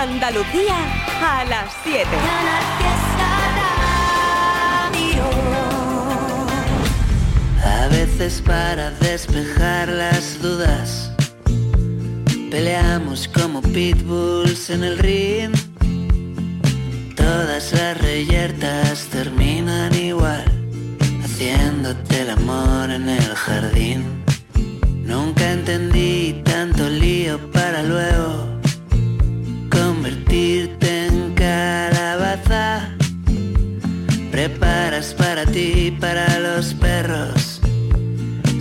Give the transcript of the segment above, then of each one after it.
Andalucía a las 7. A veces para despejar las dudas, peleamos como pitbulls en el ring. Todas las reyertas terminan igual, haciéndote el amor en el jardín. Nunca entendí tanto lío para luego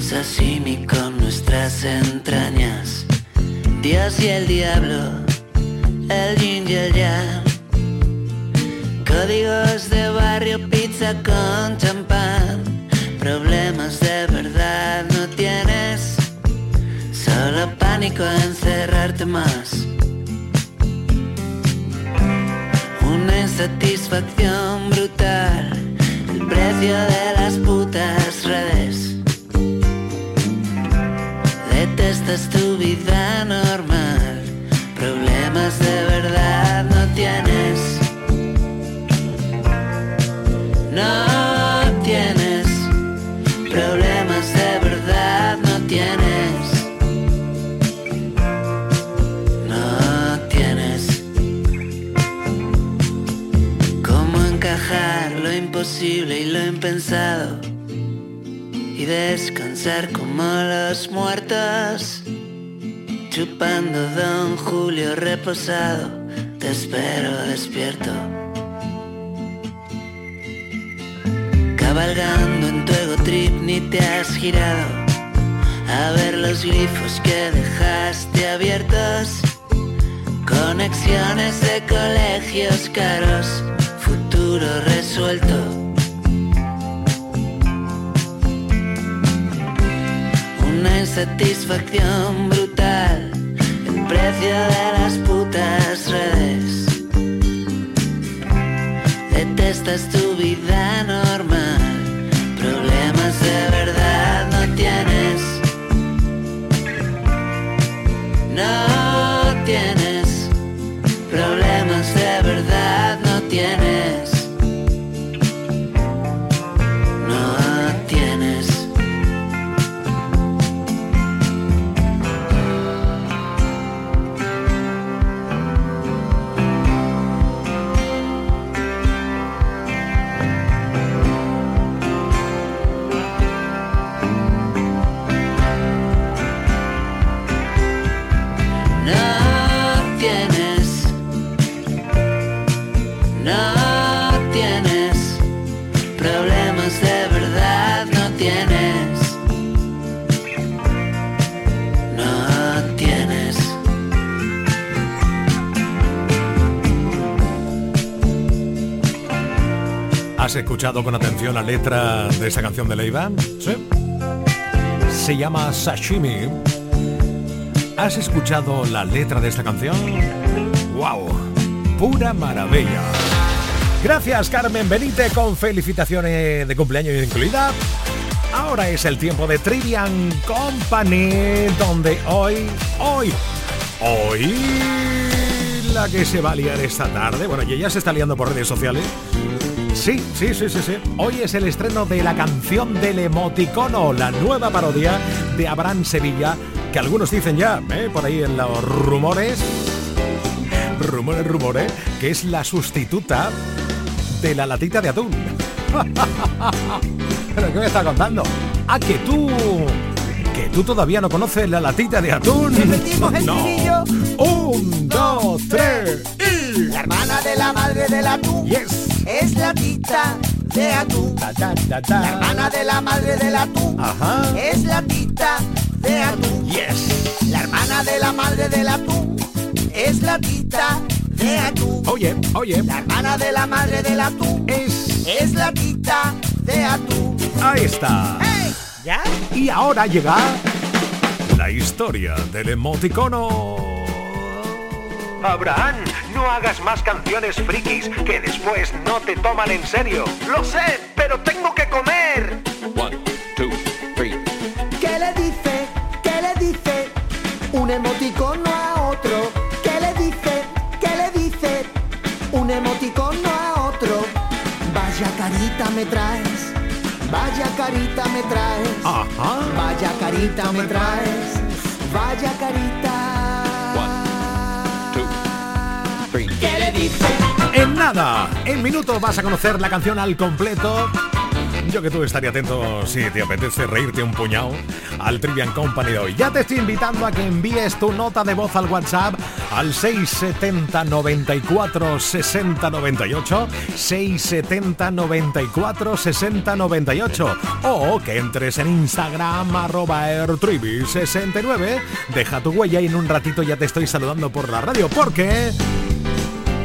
Sashimi con nuestras entrañas. Dios y el diablo, el yin y el yang. Códigos de barrio, pizza con champán. Problemas de verdad no tienes. Solo pánico a encerrarte más. Una insatisfacción brutal. El precio de las putas redes. Detestas tu vida normal. Problemas de verdad no tienes. No tienes. Problemas de verdad no tienes. No tienes. ¿Cómo encajar lo imposible y lo impensado? Y descansar como los muertos. Chupando Don Julio reposado. Te espero despierto. Cabalgando en tu ego trip ni te has girado a ver los glifos que dejaste abiertos. Conexiones de colegios caros, futuro resuelto. Una insatisfacción brutal, el precio de las putas redes. Detestas tu vida normal, problemas de verdad no tienes. No tienes, escuchado con atención la letra de esa canción de Leiva? Sí. Se llama Sashimi. ¿Has escuchado la letra de esta canción? ¡Wow! Pura maravilla. Gracias Carmen Benite con felicitaciones de cumpleaños incluida. Ahora es el tiempo de Trivian Company, donde hoy, hoy, hoy, la que se va a liar esta tarde, bueno, y ya se está liando por redes sociales. Sí, sí, sí, sí, sí. Hoy es el estreno de la canción del emoticono, la nueva parodia de Abraham Sevilla, que algunos dicen ya, ¿eh? por ahí en los rumores, rumores, rumores, que es la sustituta de la latita de atún. ¿Pero qué me está contando? Ah, que tú... Que tú todavía no conoces la latita de atún. Repetimos el no. Un, dos, tres y... La hermana de la madre del atún Yes. Es la tita de atún. Ta, ta, ta, ta. La hermana de la madre del atún Ajá. es la tita de atún. Yes. La hermana de la madre del atún es la tita de atún. Oye, oye. La hermana de la madre del atún Es... es la tita de atún. Ahí está. ¡Hey! ¿Ya? Y ahora llega la historia del emoticono. Abraham, no hagas más canciones frikis que después no te toman en serio. Lo sé, pero tengo que comer. One, two, three. ¿Qué le dice? ¿Qué le dice? Un emoticono a otro. ¿Qué le dice? ¿Qué le dice? Un emoticono a otro. Vaya carita me traes. Vaya carita me traes. Ajá. Vaya carita me traes. Vaya carita En nada, en minutos vas a conocer la canción al completo. Yo que tú estaría atento si te apetece reírte un puñado al Trivian Company de hoy. Ya te estoy invitando a que envíes tu nota de voz al WhatsApp al 670 94 60 98 670 94 60 98 o que entres en Instagram arroba airtrivi69 deja tu huella y en un ratito ya te estoy saludando por la radio porque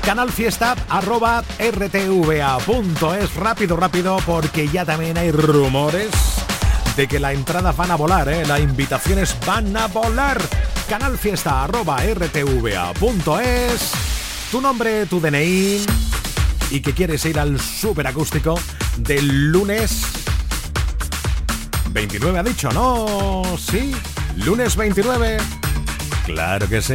canalfiesta arroba rtva.es. Rápido, rápido, porque ya también hay rumores de que las entradas van a volar, ¿eh? las invitaciones van a volar. Canalfiesta arroba rtva.es. Tu nombre, tu DNI y que quieres ir al superacústico del lunes 29 ha dicho, ¿no? Sí, lunes 29. Claro que sí.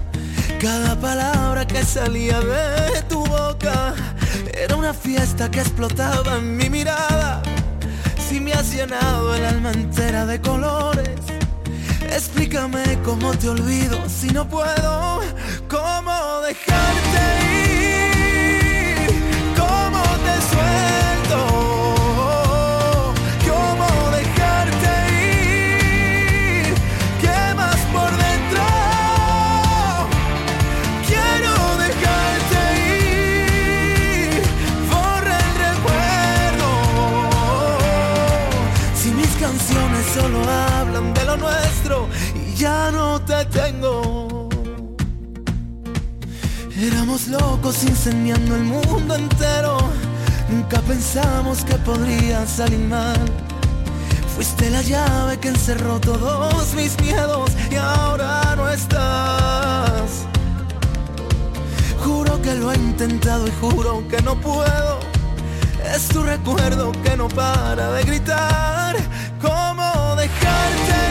Cada palabra que salía de tu boca era una fiesta que explotaba en mi mirada. Si me has llenado el alma entera de colores, explícame cómo te olvido si no puedo. ¿Cómo dejarte ir? Podría salir mal. Fuiste la llave que encerró todos mis miedos y ahora no estás. Juro que lo he intentado y juro que no puedo. Es tu recuerdo que no para de gritar. ¿Cómo dejarte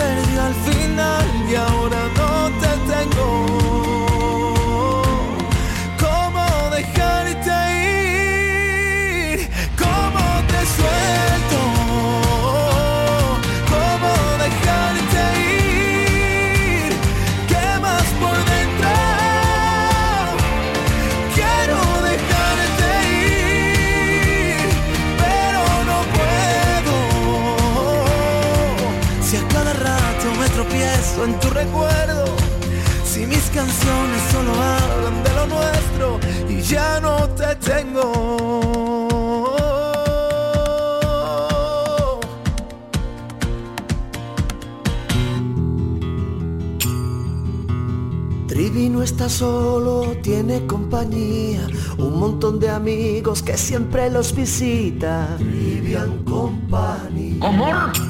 Perdió al final y en tu recuerdo, si mis canciones solo hablan de lo nuestro y ya no te tengo. no está solo, tiene compañía, un montón de amigos que siempre los visita. Trivian Company. ¡Comor!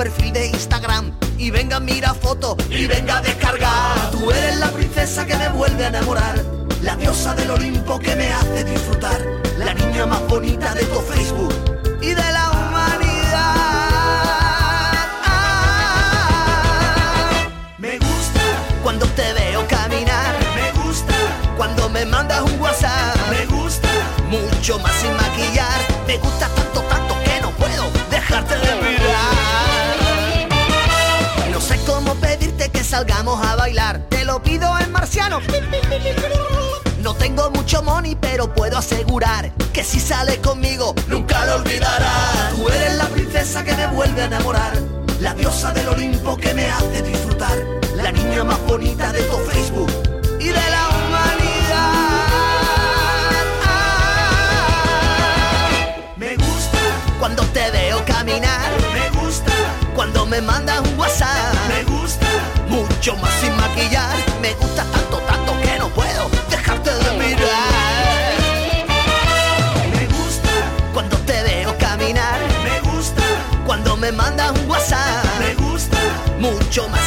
Perfil de Instagram. Y venga, mira foto y venga a descargar. Tú eres la princesa que me vuelve a enamorar. La diosa del Olimpo que me hace disfrutar. La niña más bonita de tu Facebook y de la humanidad. Me gusta cuando te veo caminar. Me gusta cuando me mandas un WhatsApp. Me gusta mucho más sin maquillar. Me gusta tanto, tanto que no puedo dejarte de mirar. Salgamos a bailar. Te lo pido en marciano. No tengo mucho money, pero puedo asegurar que si sales conmigo nunca lo olvidarás. Tú eres la princesa que me vuelve a enamorar, la diosa del Olimpo que me hace disfrutar, la niña más bonita de tu Facebook y de la mucho más sin maquillar, me gusta tanto, tanto que no puedo dejarte de mirar. Me gusta cuando te veo caminar, me gusta cuando me mandas un WhatsApp, me gusta mucho más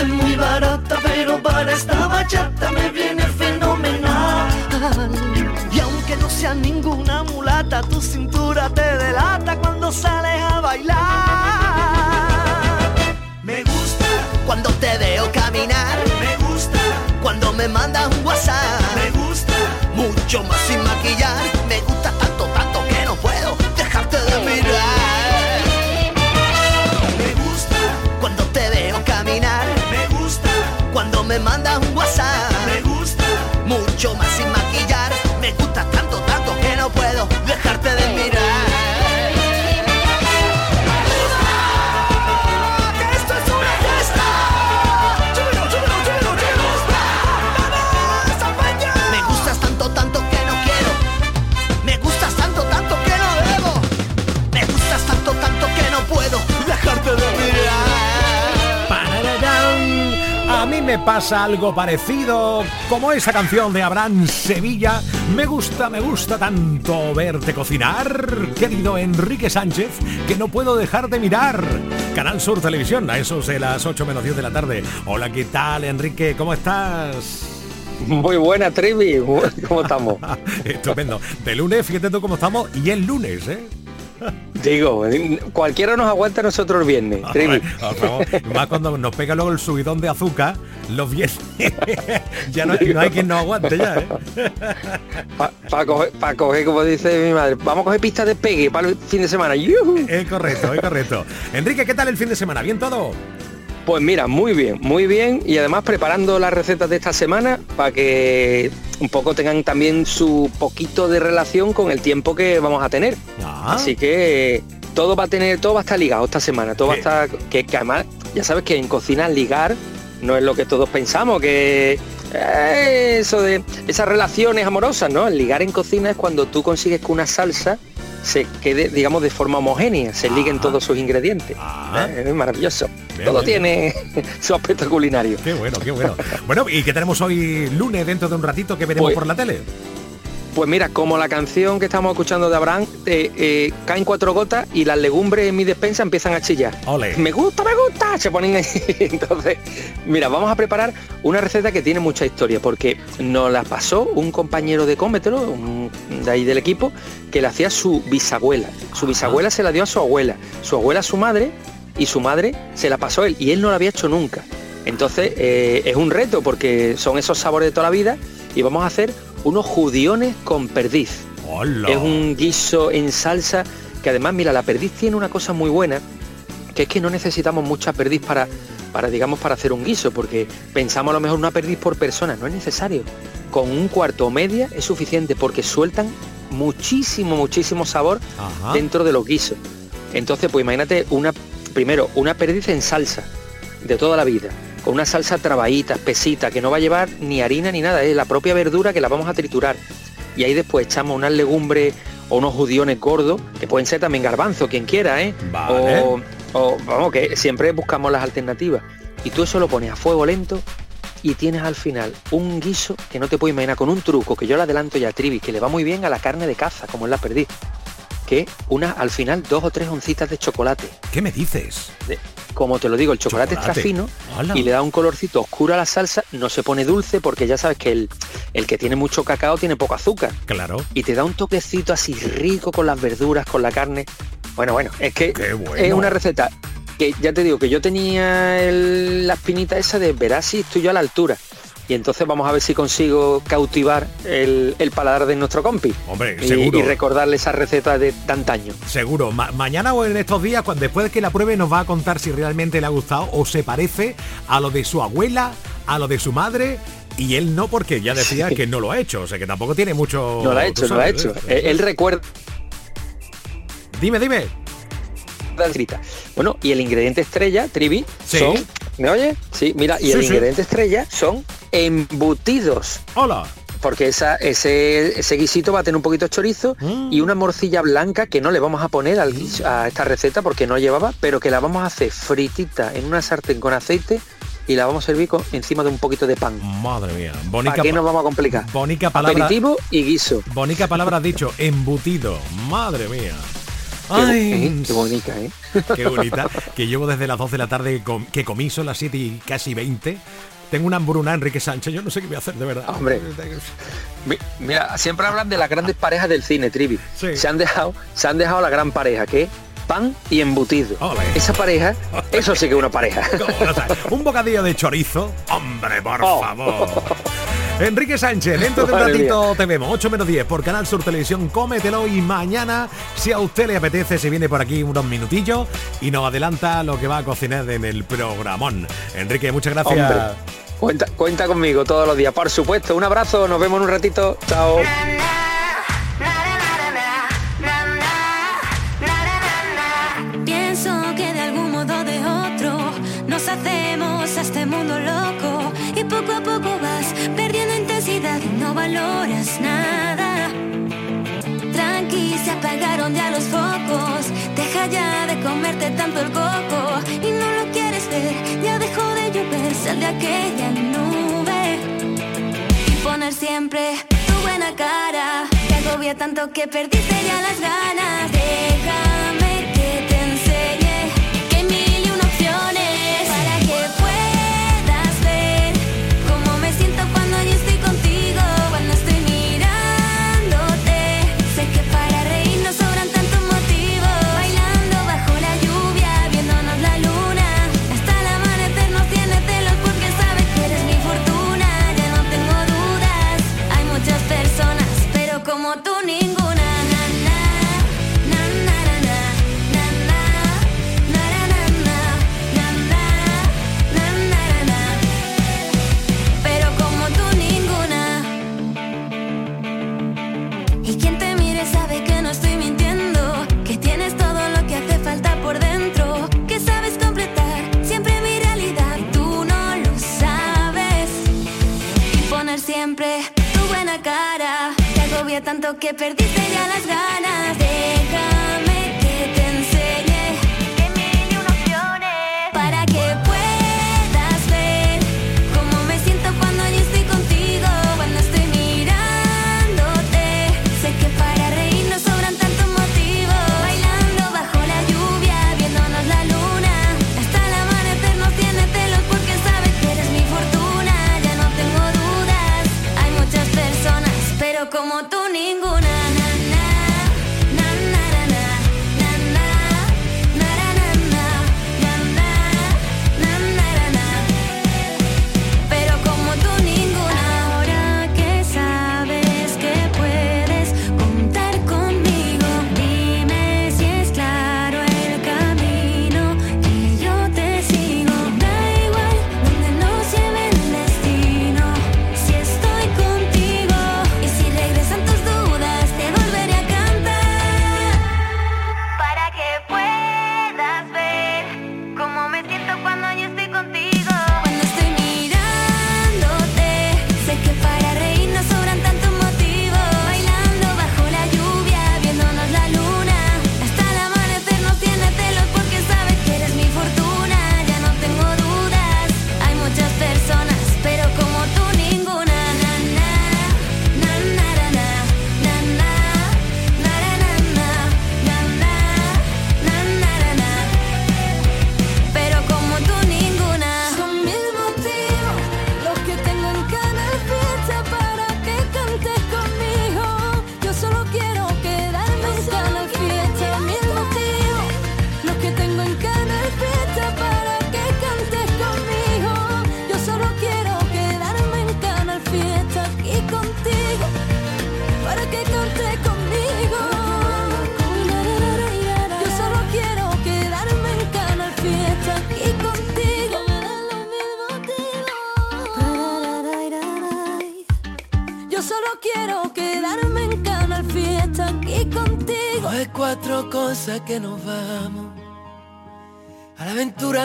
frase muy barata, pero para esta bachata me viene fenomenal. Y aunque no sea ninguna mulata, tu cintura te delata cuando sales a bailar. Pasa algo parecido, como esa canción de Abraham Sevilla. Me gusta, me gusta tanto verte cocinar, querido Enrique Sánchez, que no puedo dejar de mirar. Canal Sur Televisión, a esos de las 8 menos 10 de la tarde. Hola, ¿qué tal, Enrique? ¿Cómo estás? Muy buena, Trivi. ¿Cómo estamos? Estupendo. De lunes, fíjate tú cómo estamos, y el lunes, ¿eh? Digo, cualquiera nos aguanta a nosotros el viernes. Por favor, Más cuando nos pega luego el subidón de azúcar, los viernes. ya no, no hay quien nos aguante ya, ¿eh? Para coger, pa coger, como dice mi madre, vamos a coger pistas de pegue para el fin de semana. Es correcto, es correcto. Enrique, ¿qué tal el fin de semana? ¿Bien todo? Pues mira, muy bien, muy bien. Y además preparando las recetas de esta semana para que un poco tengan también su poquito de relación con el tiempo que vamos a tener. Ah. Así que todo va a tener, todo va a estar ligado esta semana. Todo Sí. va a estar. Que, que además, ya sabes que en cocina ligar no es lo que todos pensamos, que eh, eso de esas relaciones amorosas, ¿no? El ligar en cocina es cuando tú consigues que una salsa se quede, digamos, de forma homogénea, se liguen todos sus ingredientes. Ah. Eh, Es maravilloso. Todo tiene su aspecto culinario. Qué bueno, qué bueno. Bueno, ¿y qué tenemos hoy lunes dentro de un ratito que veremos Pues- por la tele? Pues mira, como la canción que estamos escuchando de Abraham, eh, eh, caen cuatro gotas y las legumbres en mi despensa empiezan a chillar. Ole. Me gusta, me gusta, se ponen ahí. Entonces, mira, vamos a preparar una receta que tiene mucha historia, porque nos la pasó un compañero de Cómetro, un- de ahí del equipo, que le hacía su bisabuela. Su bisabuela se la dio a su abuela, su abuela a su madre, y su madre se la pasó él, y él no la había hecho nunca. Entonces, eh, es un reto, porque son esos sabores de toda la vida, y vamos a hacer unos judiones con perdiz. Hola. Es un guiso en salsa que además, mira, la perdiz tiene una cosa muy buena, que es que no necesitamos mucha perdiz para, para digamos, para hacer un guiso, porque pensamos a lo mejor una perdiz por persona, no es necesario. Con un cuarto o media es suficiente porque sueltan muchísimo, muchísimo sabor Ajá. dentro de los guisos. Entonces, pues imagínate una, primero, una perdiz en salsa de toda la vida, con una salsa trabadita, espesita, que no va a llevar ni harina ni nada, es la propia verdura que la vamos a triturar. Y ahí después echamos unas legumbres o unos judiones gordos, que pueden ser también garbanzo, quien quiera, ¿eh? Vale. O, o, vamos, que siempre buscamos las alternativas. Y tú eso lo pones a fuego lento y tienes al final un guiso que no te puedo imaginar con un truco que yo le adelanto ya a Trivi, que le va muy bien a la carne de caza, como es la perdiz. Que una, al final, dos o tres oncitas de chocolate. ¿Qué me dices? De- como te lo digo, el chocolate, Chocolate. está fino y le da un colorcito oscuro a la salsa, no se pone dulce porque ya sabes que el, el que tiene mucho cacao tiene poco azúcar. Claro. Y te da un toquecito así rico con las verduras, con la carne. Bueno, bueno, es que bueno. es una receta que ya te digo que yo tenía el- la espinita esa de verás si estoy yo a la altura. Y entonces vamos a ver si consigo cautivar el, el paladar de nuestro compi. Hombre, y, seguro. y recordarle esa receta de tantaño. Seguro, Ma- mañana o en estos días, cuando después de que la pruebe, nos va a contar si realmente le ha gustado o se parece a lo de su abuela, a lo de su madre. Y él no, porque ya decía que no lo ha hecho, o sea que tampoco tiene mucho. No lo ha hecho, no lo ha hecho. ¿eh? Él, él recuerda Dime, dime. Bueno, y el ingrediente estrella, Trivi, Sí. son. ¿Me oye? Sí, mira, y Sí, el ingrediente estrella son embutidos. Hola. Porque esa, ese, ese guisito va a tener un poquito de chorizo Mm. y una morcilla blanca que no le vamos a poner al guiso- a esta receta porque no llevaba, pero que la vamos a hacer fritita en una sartén con aceite y la vamos a servir con- encima de un poquito de pan. Madre mía. ¿Para Bonica, qué nos vamos a complicar? bonica palabra. Aperitivo y guiso. Bonica palabra has dicho, embutido. Madre mía. Qué, Ay, ¿eh? qué bonita, ¿eh? Qué bonita. Que llevo desde las 12 de la tarde que comí, son las 7 y casi 20. Tengo una hambruna Enrique Sánchez, yo no sé qué voy a hacer de verdad. Hombre. Mi- Mira, siempre hablan de las grandes parejas del cine, Trivi. Sí. Se han dejado, se han dejado la gran pareja, que pan y embutido. Ole. Esa pareja, eso sí que es una pareja. Un bocadillo de chorizo. Hombre, por Oh. favor. Enrique Sánchez, dentro de un ratito te vemos, 8 menos 10 por Canal Sur Televisión, cómetelo y mañana, si a usted le apetece, se viene por aquí unos minutillos y nos adelanta lo que va a cocinar en el programón. Enrique, muchas gracias. Hombre, cuenta, cuenta conmigo todos los días, por supuesto. Un abrazo, nos vemos en un ratito. Chao. Tanto el coco y no lo quieres ver, ya dejó de llover, sal de aquella nube y poner siempre tu buena cara. Te agobia tanto que perdiste ya las ganas. Déjame siento que perdiste ya las ganas de dejar.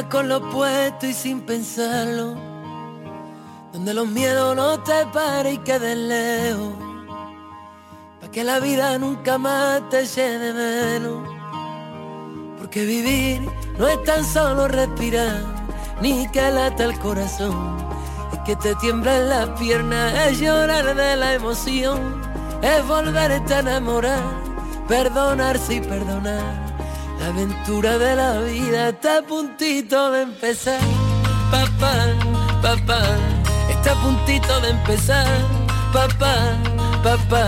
Con lo puesto y sin pensarlo, donde los miedos no te paren y queden lejos, para que la vida nunca más te llene menos, porque vivir no es tan solo respirar, ni que lata el corazón, es que te tiemblen las piernas, es llorar de la emoción, es volverte a enamorar perdonarse y perdonar. La aventura de la vida está a puntito de empezar. Papá, papá, está a puntito de empezar. Papá, papá.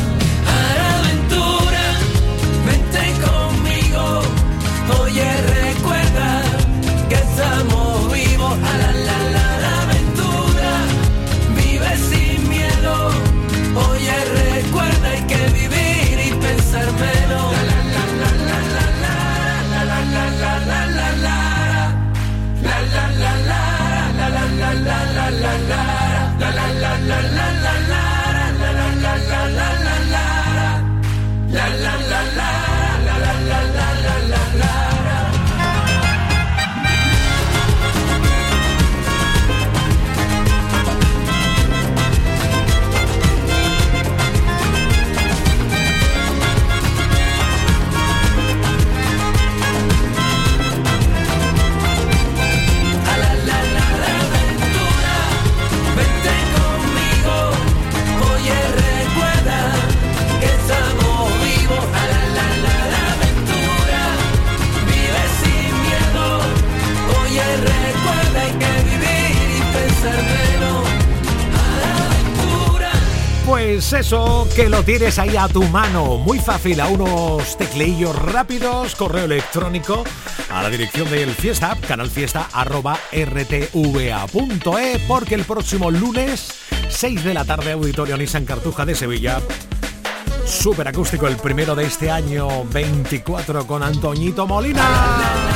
Tienes ahí a tu mano. Muy fácil, a unos tecleillos rápidos, correo electrónico a la dirección del Fiesta canalfiesta arroba rtva.e, porque el próximo lunes, 6 de la tarde, Auditorio Nissan Cartuja de Sevilla, Super acústico, el primero de este año 24 con Antoñito Molina.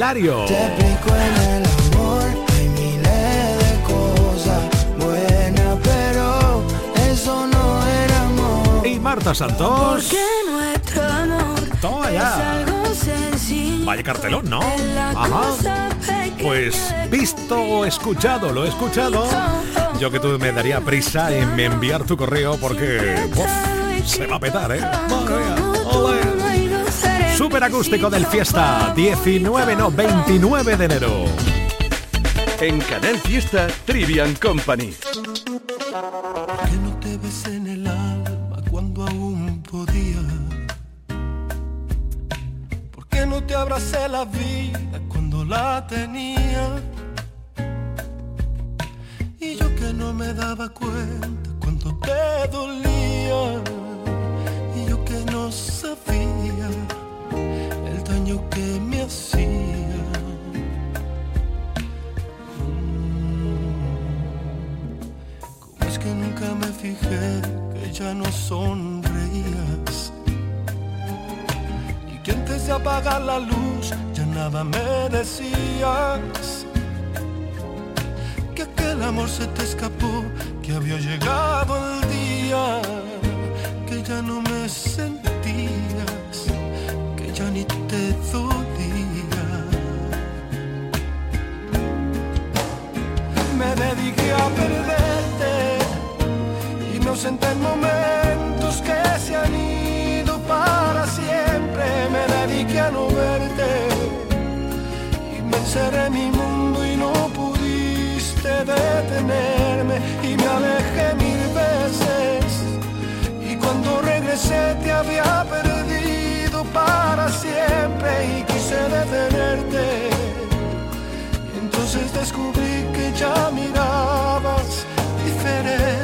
Hilario. Te explico en el amor, hay miles de cosas buenas, pero eso no era amor. Y Marta Santos. Porque nuestro amor Toma es ya. algo sencillo. Vaya cartelón, ¿no? Es Ajá. Pues visto o escuchado, lo he escuchado. Yo que tú me daría prisa en enviar tu correo porque uf, se va a petar, ¿eh? Mía. Ole. Super acústico del fiesta, 19, no, 29 de enero. En Canal Fiesta Trivian Company. ¿Por qué no te besé en el alma cuando aún podía? ¿Por qué no te abracé la vida cuando la tenía? Y yo que no me daba cuenta cuando te dolía. Y yo que no sabía que me hacía. ¿Cómo es que nunca me fijé que ya no sonreías? Y que antes de apagar la luz ya nada me decías. Que aquel amor se te escapó, que había llegado el día, dediqué a perderte y me ausenté en momentos que se han ido para siempre. Me dediqué a no verte y me encerré en mi mundo y no pudiste detenerme y me alejé mil veces y cuando regresé te había perdido para siempre y quise detenerte. Entonces descubrí que ya mirabas diferente.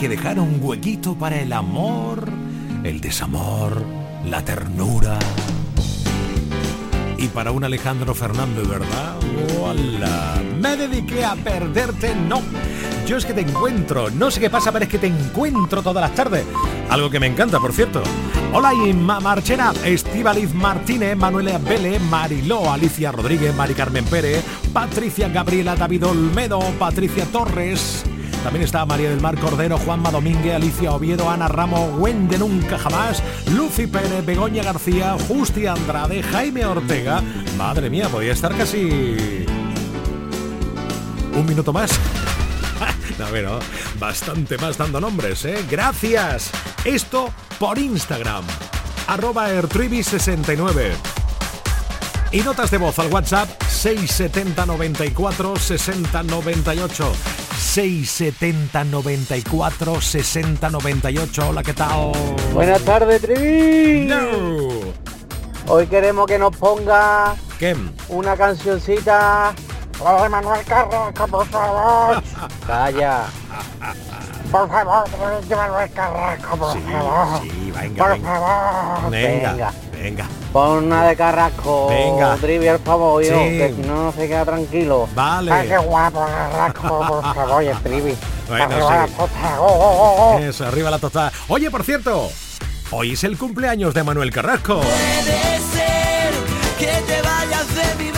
Que dejar un huequito para el amor, el desamor, la ternura. Y para un Alejandro Fernández, ¿verdad? Me dediqué a perderte, no. Yo es que te encuentro, no sé qué pasa, pero es que te encuentro todas las tardes. Algo que me encanta, por cierto. Hola Inma Marchena, Estivaliz Martínez, Manuela Vélez, Mariló, Alicia Rodríguez, Mari Carmen Pérez, Patricia Gabriela, David Olmedo, Patricia Torres. También está María del Mar Cordero, Juanma Domínguez, Alicia Oviedo, Ana Ramos, Wende Nunca Jamás, Lucy Pérez, Begoña García, Justi Andrade, Jaime Ortega. Madre mía, podía estar casi un minuto más. A ver, bastante más dando nombres, ¿eh? Gracias. Esto por Instagram. Arroba Ertribi69. Y notas de voz al WhatsApp 670 94 60 98. 670 94 60 98. Hola, ¿qué tal? Buenas tardes, Trivi. Hoy queremos que nos ponga ¿Qué? una cancioncita. De Manuel Carrasco, por favor. Calla. Por favor, Manuel Carrasco, por favor. Sí, venga, por venga. favor. Venga, venga. Pon una de Carrasco. Venga. Trivi, por favor, yo, Sí. que si no, no se queda tranquilo. Vale. Ay, qué guapo, Carrasco, por favor, el Trivi. Bueno, Arriba sí. la tota, oh, oh, oh. Eso, arriba la tostada. Oye, por cierto, hoy es el cumpleaños de Manuel Carrasco. puede ser que te vayas de mi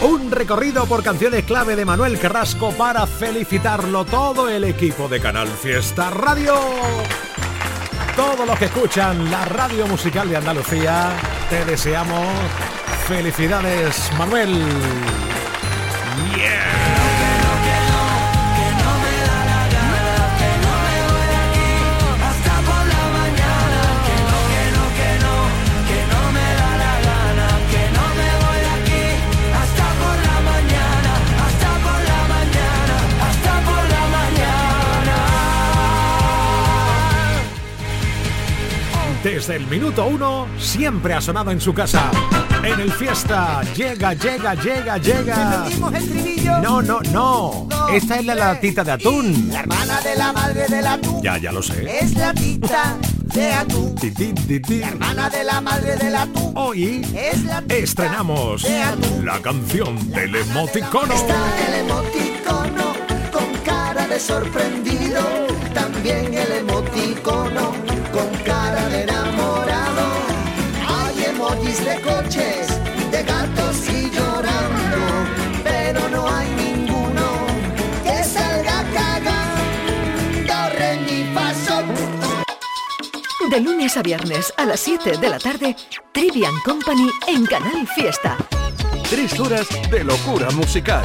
Un recorrido por canciones clave de Manuel Carrasco para felicitarlo todo el equipo de Canal Fiesta Radio. Todos los que escuchan la radio musical de Andalucía, te deseamos felicidades, Manuel. Desde el minuto uno, siempre ha sonado en su casa. En el fiesta, llega, llega, llega, llega. No, no, no. Esta es la latita de atún. La hermana de la madre del atún Ya, ya lo sé. es la tita de atún. La hermana de la madre del atún Hoy es la tita estrenamos de atún. la canción del emoticono. Está el emoticono con cara de sorprendido, también el emoticono con cara de. De coches, de gatos y llorando, pero no hay ninguno que salga cagando, re, mi, fa, sol. De lunes a viernes a las 7 de la tarde, Trivian Company en Canal Fiesta. Tres horas de locura musical.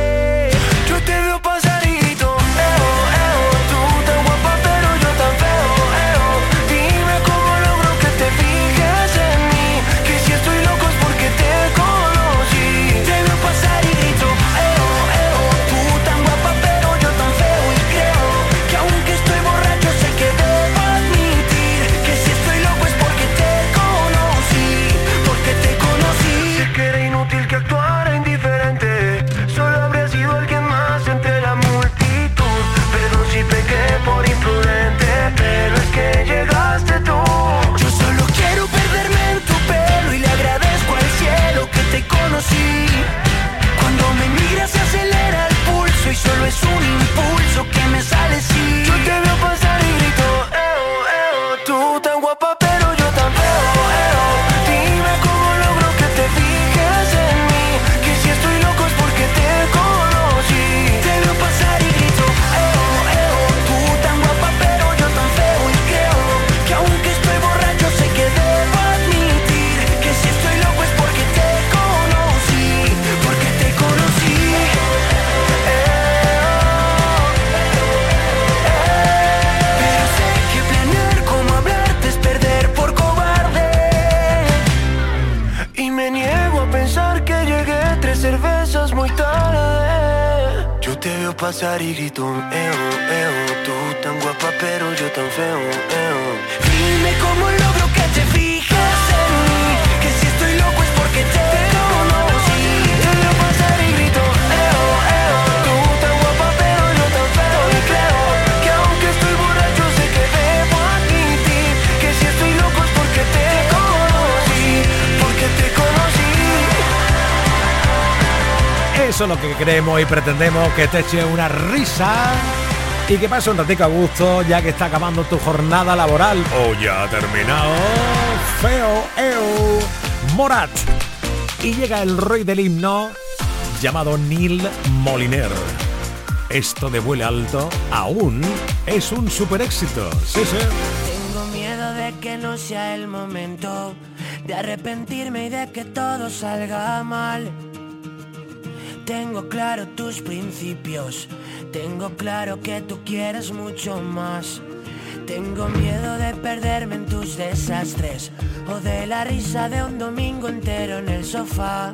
Pasar y grito un eo, eo Tú tan guapa pero yo tan feo, eo Dime cómo logro Eso es lo que queremos y pretendemos, que te eche una risa y que pase un ratico a gusto ya que está acabando tu jornada laboral o ya ha terminado. Feo Eu Morat. Y llega el rey del himno llamado Neil Moliner. Esto de vuelo alto aún es un super éxito. Sí, sí. Tengo miedo de que no sea el momento de arrepentirme y de que todo salga mal. Tengo claro tus principios, tengo claro que tú quieres mucho más. Tengo miedo de perderme en tus desastres o de la risa de un domingo entero en el sofá.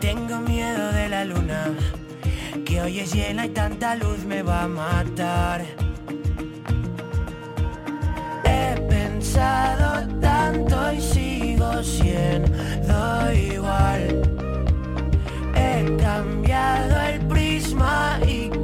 Tengo miedo de la luna, que hoy es llena y tanta luz me va a matar. He pensado tanto y sigo siendo igual. Cambiado el prisma y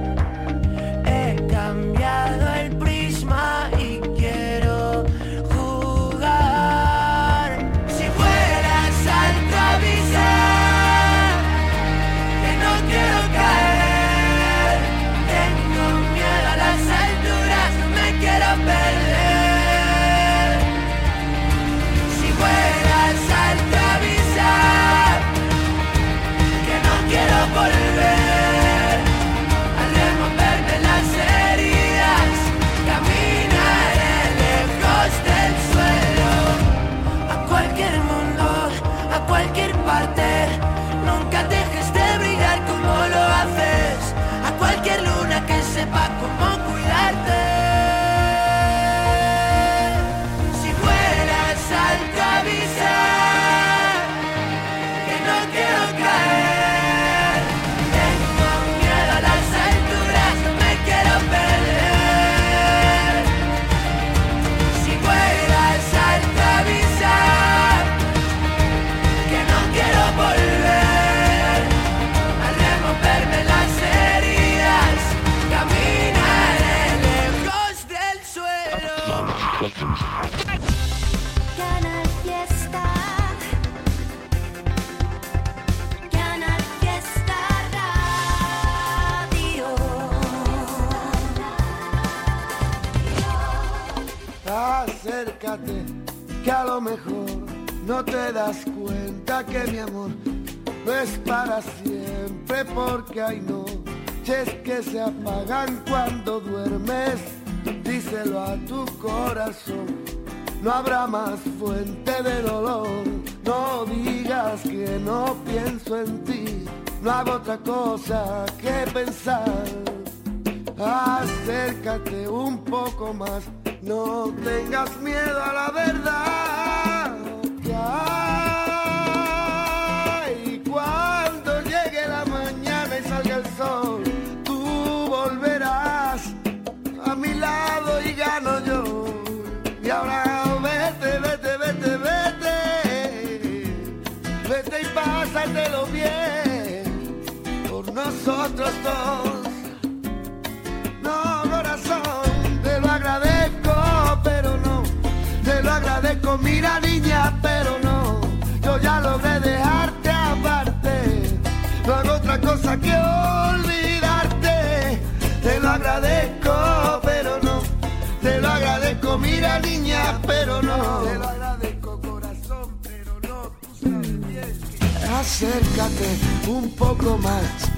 acércate un poco más.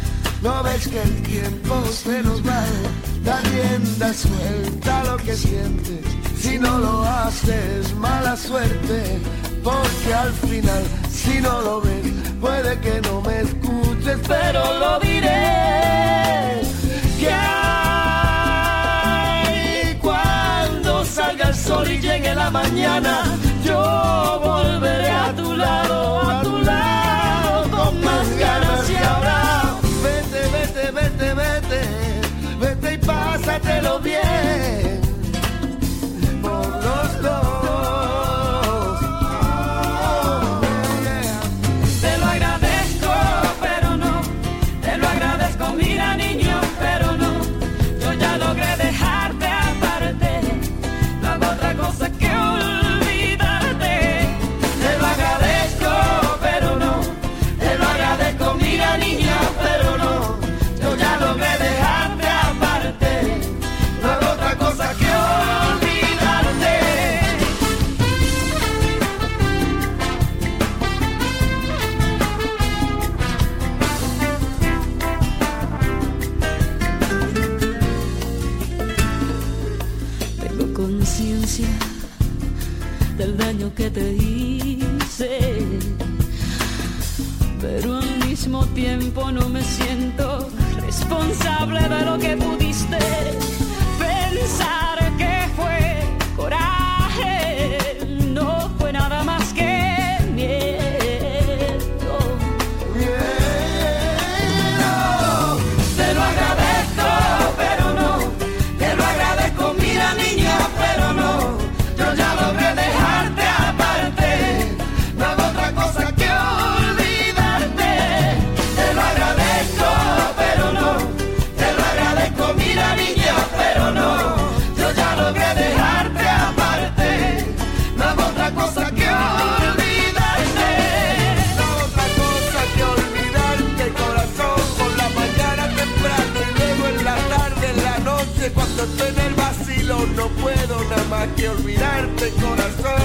No ves que el tiempo se nos va, da rienda suelta lo que sientes. Si no lo haces, mala suerte, porque al final, si no lo ves, puede que no me escuches, pero lo diré. Que cuando salga el sol y llegue la mañana cómetelo bien. que olvidarte corazón.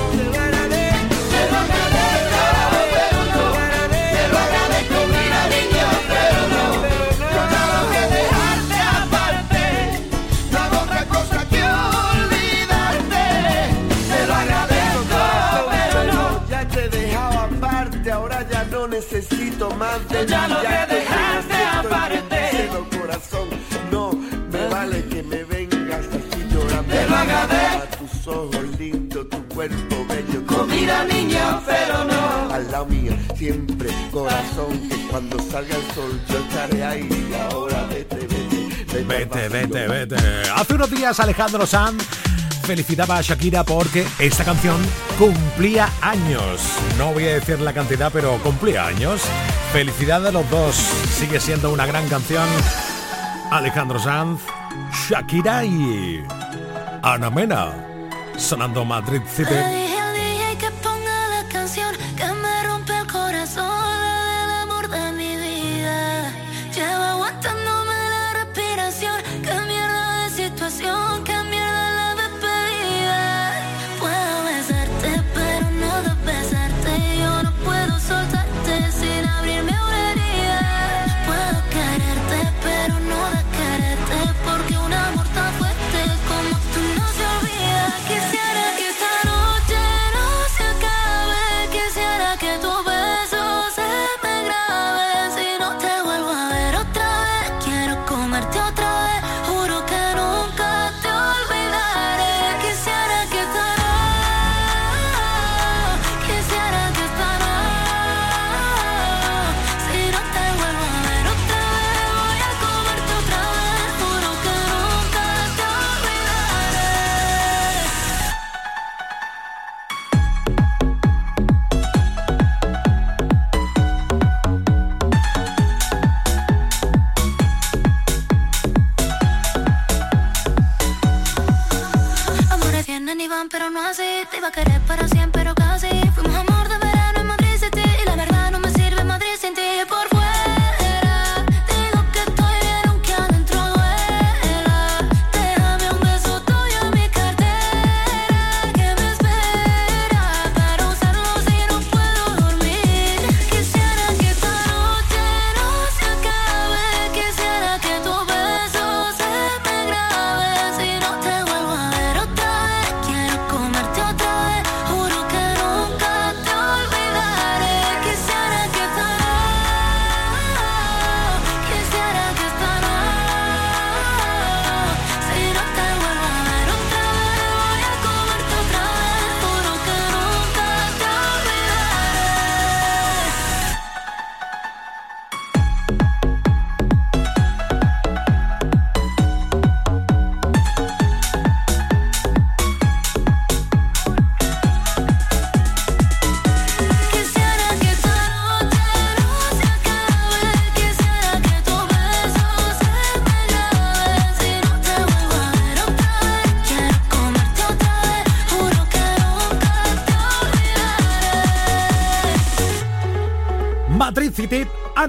cuerpo bello. Comida niña, pero no. Al lado mío, siempre corazón, que cuando salga el sol yo estaré ahí. Y ahora vete, vete, vete. Vete, vete, vete. Hace unos días Alejandro Sanz felicitaba a Shakira porque esta canción cumplía años. No voy a decir la cantidad, pero cumplía años. Felicidad a los dos. Sigue siendo una gran canción. Alejandro Sanz, Shakira y Ana Mena sonando Madrid City.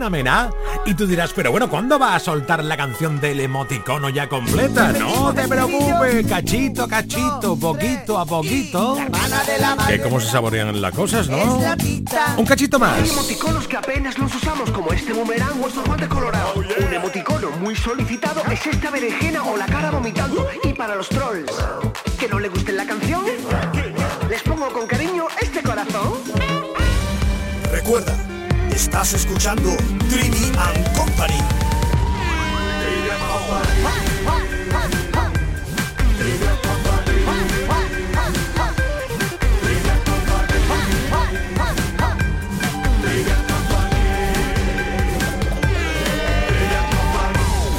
Mena. Y tú dirás, pero bueno, ¿cuándo va a soltar la canción del emoticono ya completa? No te preocupes, cachito, cachito, poquito a poquito. Que cómo se saborean las cosas, ¿no? Un cachito más. Hay emoticonos que apenas los usamos, como este boomerang o estos guantes colorados. Un emoticono muy solicitado es esta berenjena o la cara vomitando. Y para los trolls, que no le guste la canción, les pongo con cariño este corazón. Recuerda, estás escuchando Trini and Company.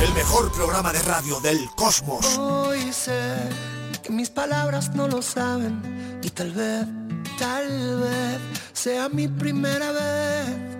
El mejor programa de radio del cosmos. Hoy sé que mis palabras no lo saben y tal vez, tal vez sea mi primera vez.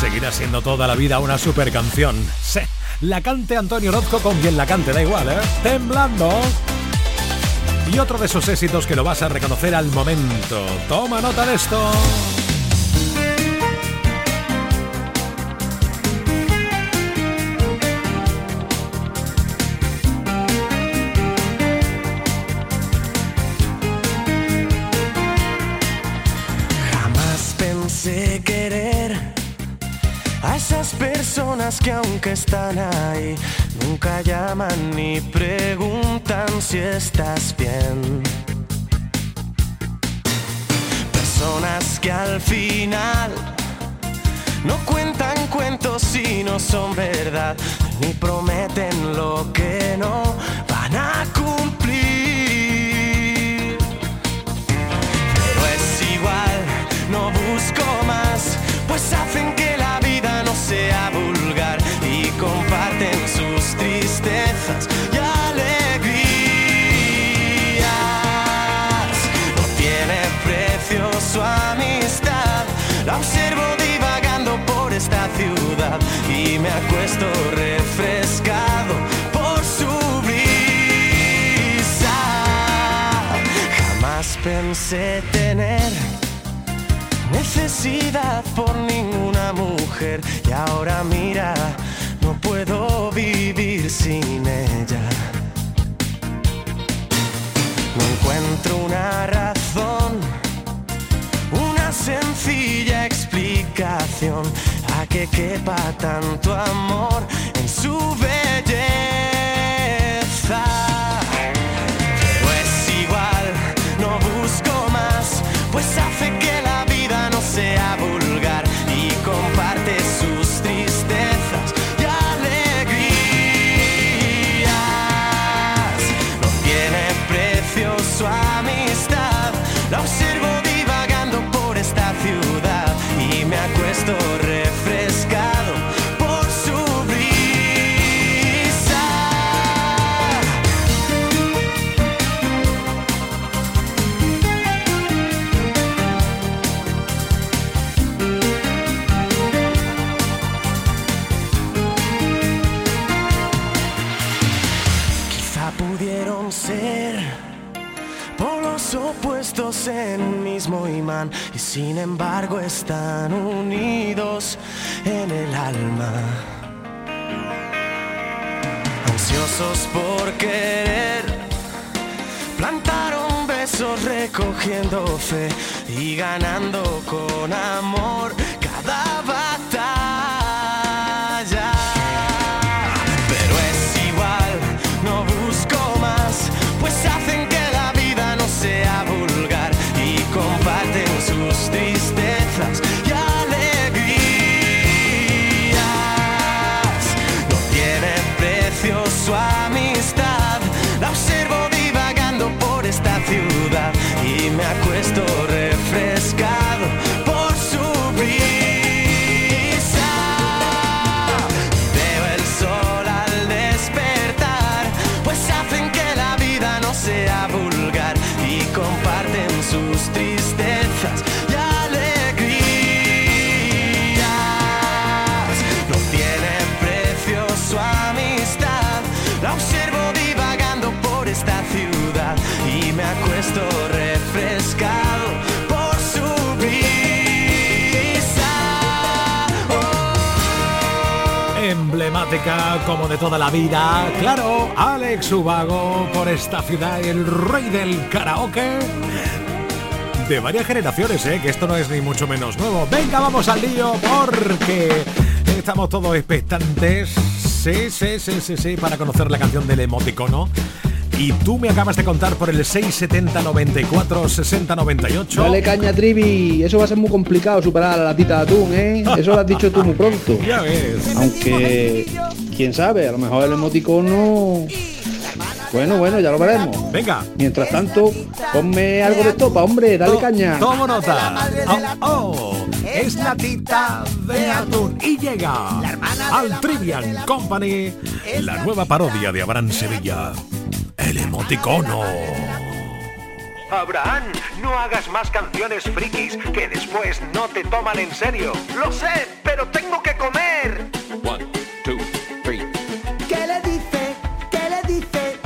Seguirá siendo toda la vida una super canción. Sí, la cante Antonio Orozco con quien la cante, da igual, ¿eh? Temblando. Y otro de esos éxitos que lo vas a reconocer al momento. Toma nota de esto. Que aunque están ahí, nunca llaman ni preguntan si estás bien. Personas que al final no cuentan cuentos si no son verdad, ni prometen lo que no van a cumplir. Pero es igual, no busco más, pues hacen que la vida no sea vulgar observo divagando por esta ciudad y me acuesto refrescado por su brisa. Jamás pensé tener necesidad por ninguna mujer y ahora mira, no puedo vivir sin ella. No encuentro una sencilla explicación a que quepa tanto amor en su belleza. Recogiendo fe y ganando con amor Como de toda la vida. Claro, Alex Ubago por esta ciudad, el rey del karaoke. De varias generaciones, ¿eh? que esto no es ni mucho menos nuevo. Venga, vamos al lío porque estamos todos expectantes. Sí, sí, sí, sí, sí, para conocer la canción del emoticono. Y tú me acabas de contar por el 670 94 60 98. Dale caña, Trivi. Eso va a ser muy complicado superar a la latita de atún, ¿eh? Eso lo has dicho tú muy pronto. Ya ves. Aunque, quién sabe, a lo mejor el emoticono... Bueno, bueno, ya lo veremos. Venga. Mientras tanto, ponme algo de estopa, hombre, dale caña. Tomo nota. Oh, oh, es la tita de atún y llega al Trivian Company la nueva parodia de Abraham Sevilla. El emoticono. Abraham, no hagas más canciones frikis que después no te toman en serio. Lo sé, pero tengo que comer. One, two, three. ¿Qué le dice? ¿Qué le dice?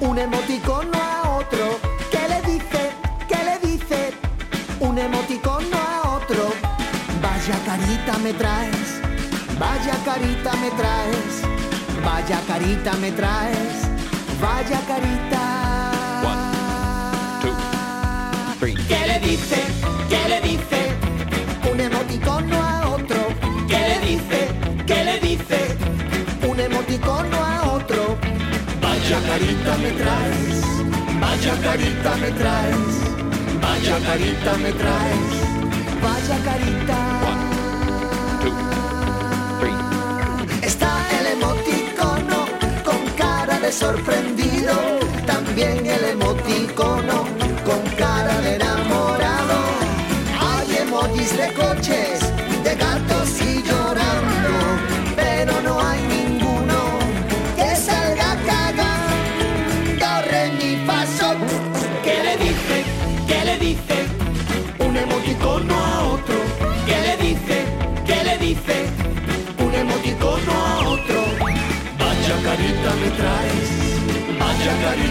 Un emoticono a otro. ¿Qué le dice? ¿Qué le dice? Un emoticono a otro. Vaya carita me traes. Vaya carita me traes. Vaya carita me traes. Vaya carita. ¿Qué le dice? ¿Qué le dice? Un emoticono a otro. ¿Qué le dice? ¿Qué le dice? Un emoticono a otro. Vaya carita me traes. Vaya carita me traes. Vaya carita me traes. Vaya carita. Está el emoticono con sorprendido. También el emoticono con cara de enamorado. Hay emojis de coches, de gatos y llorando.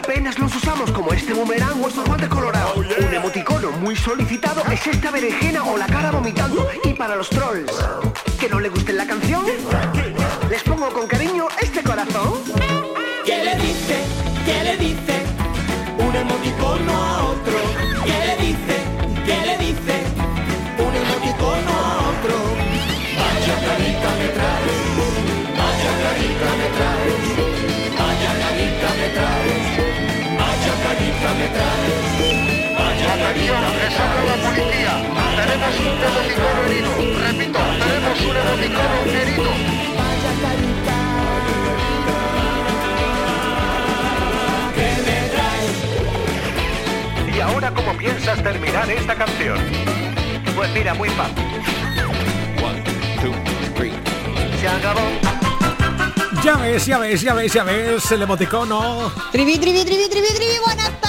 Apenas los usamos, como este boomerang o estos guantes colorados. Un emoticono muy solicitado es esta berenjena o la cara vomitando. Y para los trolls, que no le guste la canción, les pongo con cariño este corazón. Me traes. Vaya carita me traes. la policía. Tenemos un emoticono herido. Repito, tenemos un emoticono herido. Vaya carita. ¿Y ahora cómo piensas terminar esta canción? Pues mira, muy fácil. Se acabó. Ya ves, ya ves, ya ves, ya ves el emoticono. Trivi, trivi, trivi, trivi, trivi, buenas.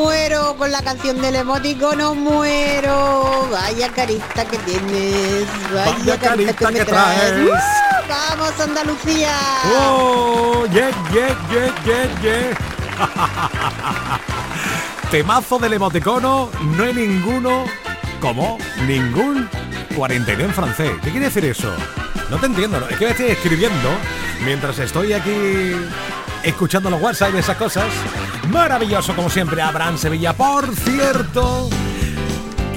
Muero con la canción del emoticono, muero. Vaya carita que tienes. Vaya, Vaya carita, carita que, traes. traes. ¡Uh! Vamos, Andalucía. ¡Oh! ¡Yeah, yeah, yeah, yeah, yeah! Temazo del emoticono, no hay ninguno. ¿Cómo? Ningún 49 en francés. ¿Qué quiere decir eso? No te entiendo, ¿no? es que me estoy escribiendo mientras estoy aquí escuchando los WhatsApp y esas cosas. Maravilloso, como siempre, Abraham Sevilla. Por cierto,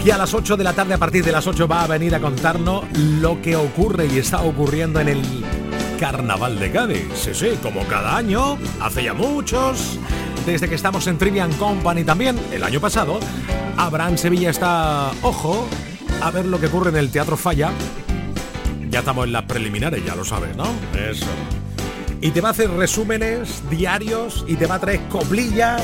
que a las 8 de la tarde, a partir de las 8, va a venir a contarnos lo que ocurre y está ocurriendo en el Carnaval de Cádiz. Sí, sí, como cada año, hace ya muchos, desde que estamos en Trivian Company también, el año pasado, Abraham Sevilla está, ojo, a ver lo que ocurre en el Teatro Falla. Ya estamos en las preliminares, ya lo sabes, ¿no? Eso. Y te va a hacer resúmenes diarios y te va a traer coplilla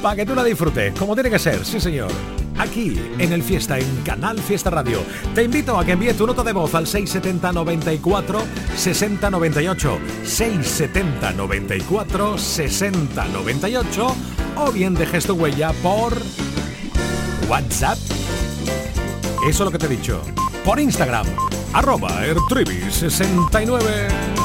para que tú la disfrutes, como tiene que ser, sí señor. Aquí, en el Fiesta, en Canal Fiesta Radio. Te invito a que envíes tu nota de voz al 670 94 60 98. 670 94 60 98. O bien dejes tu huella por WhatsApp. Eso es lo que te he dicho. Por Instagram, arroba ertrivi69.